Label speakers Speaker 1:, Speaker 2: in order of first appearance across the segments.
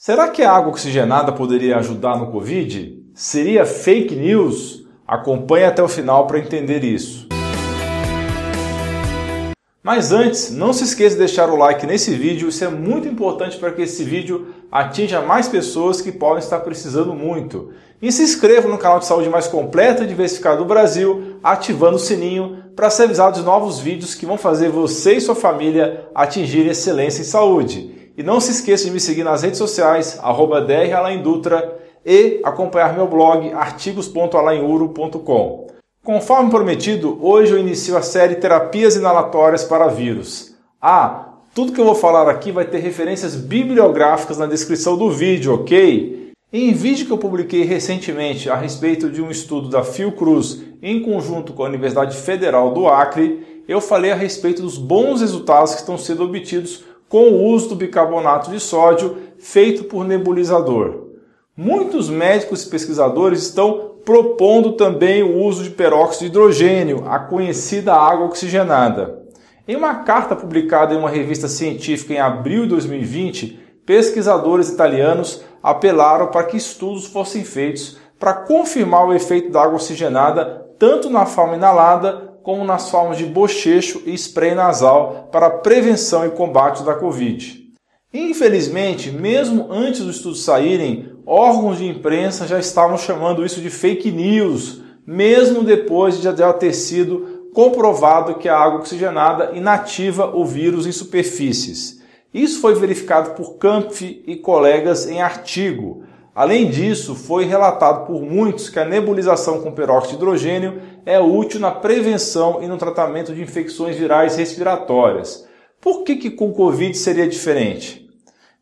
Speaker 1: Será que a água oxigenada poderia ajudar no Covid? Seria fake news? Acompanhe até o final para entender isso. Mas antes, não se esqueça de deixar o like nesse vídeo, isso é muito importante para que esse vídeo atinja mais pessoas que podem estar precisando muito. E se inscreva no canal de saúde mais completo e diversificado do Brasil, ativando o sininho para ser avisado de novos vídeos que vão fazer você e sua família atingirem excelência em saúde. E não se esqueça de me seguir nas redes sociais, arroba dralaindutra e acompanhar meu blog artigos.alainuro.com. Conforme prometido, hoje eu inicio a série Terapias Inalatórias para Vírus. Ah, tudo que eu vou falar aqui vai ter referências bibliográficas na descrição do vídeo, ok? Em vídeo que eu publiquei recentemente a respeito de um estudo da Fiocruz em conjunto com a Universidade Federal do Acre, eu falei a respeito dos bons resultados que estão sendo obtidos com o uso do bicarbonato de sódio feito por nebulizador. Muitos médicos e pesquisadores estão propondo também o uso de peróxido de hidrogênio, a conhecida água oxigenada. Em uma carta publicada em uma revista científica em abril de 2020, pesquisadores italianos apelaram para que estudos fossem feitos para confirmar o efeito da água oxigenada tanto na forma inalada como nas formas de bochecho e spray nasal para prevenção e combate da Covid. Infelizmente, mesmo antes dos estudos saírem, órgãos de imprensa já estavam chamando isso de fake news, mesmo depois de já ter sido comprovado que a água oxigenada inativa o vírus em superfícies. Isso foi verificado por Kampf e colegas em artigo. Além disso, foi relatado por muitos que a nebulização com peróxido de hidrogênio é útil na prevenção e no tratamento de infecções virais respiratórias. Por que, que com Covid seria diferente?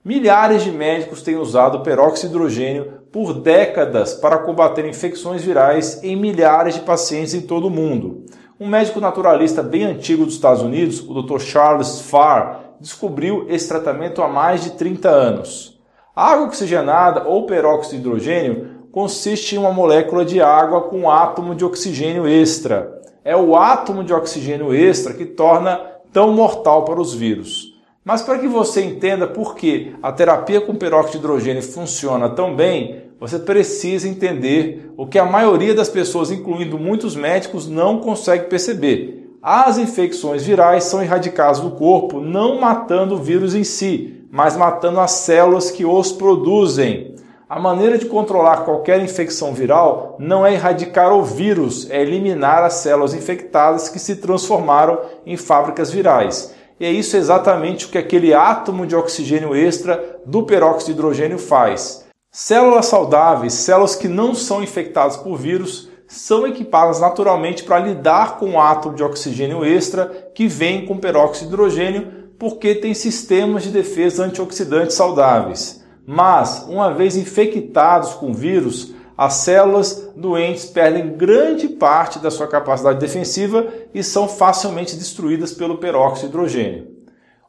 Speaker 1: Milhares de médicos têm usado peróxido de hidrogênio por décadas para combater infecções virais em milhares de pacientes em todo o mundo. Um médico naturalista bem antigo dos Estados Unidos, o Dr. Charles Farr, descobriu esse tratamento há mais de 30 anos. Água oxigenada ou peróxido de hidrogênio consiste em uma molécula de água com um átomo de oxigênio extra. É o átomo de oxigênio extra que torna tão mortal para os vírus. Mas para que você entenda por que a terapia com peróxido de hidrogênio funciona tão bem, você precisa entender o que a maioria das pessoas, incluindo muitos médicos, não consegue perceber. As infecções virais são erradicadas do corpo, não matando o vírus em si, mas matando as células que os produzem. A maneira de controlar qualquer infecção viral não é erradicar o vírus, é eliminar as células infectadas que se transformaram em fábricas virais. E é isso exatamente o que aquele átomo de oxigênio extra do peróxido de hidrogênio faz. Células saudáveis, células que não são infectadas por vírus, são equipadas naturalmente para lidar com o átomo de oxigênio extra que vem com peróxido de hidrogênio porque tem sistemas de defesa antioxidantes saudáveis. Mas, uma vez infectados com vírus, as células doentes perdem grande parte da sua capacidade defensiva e são facilmente destruídas pelo peróxido de hidrogênio.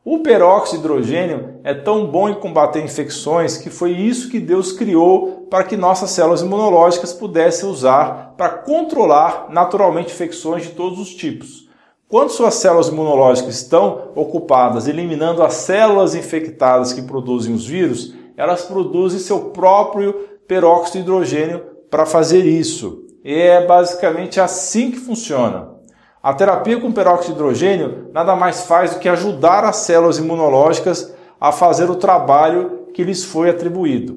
Speaker 1: O peróxido de hidrogênio é tão bom em combater infecções que foi isso que Deus criou para que nossas células imunológicas pudessem usar para controlar naturalmente infecções de todos os tipos. Quando suas células imunológicas estão ocupadas eliminando as células infectadas que produzem os vírus, elas produzem seu próprio peróxido de hidrogênio para fazer isso. E é basicamente assim que funciona. A terapia com peróxido de hidrogênio nada mais faz do que ajudar as células imunológicas a fazer o trabalho que lhes foi atribuído.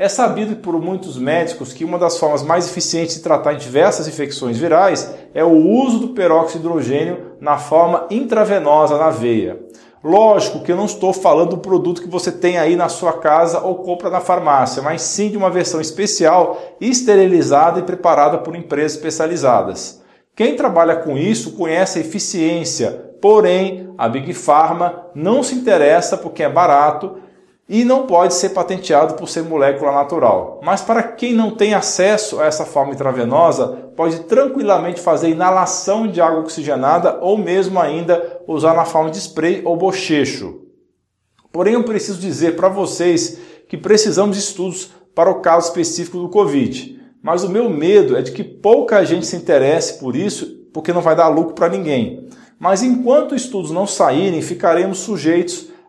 Speaker 1: É sabido por muitos médicos que uma das formas mais eficientes de tratar diversas infecções virais é o uso do peróxido de hidrogênio na forma intravenosa na veia. Lógico que eu não estou falando do produto que você tem aí na sua casa ou compra na farmácia, mas sim de uma versão especial, esterilizada e preparada por empresas especializadas. Quem trabalha com isso conhece a eficiência, porém a Big Pharma não se interessa porque é barato e não pode ser patenteado por ser molécula natural. Mas para quem não tem acesso a essa forma intravenosa, pode tranquilamente fazer inalação de água oxigenada ou mesmo ainda usar na forma de spray ou bochecho. Porém, eu preciso dizer para vocês que precisamos de estudos para o caso específico do Covid. Mas o meu medo é de que pouca gente se interesse por isso, porque não vai dar lucro para ninguém. Mas enquanto estudos não saírem, ficaremos sujeitos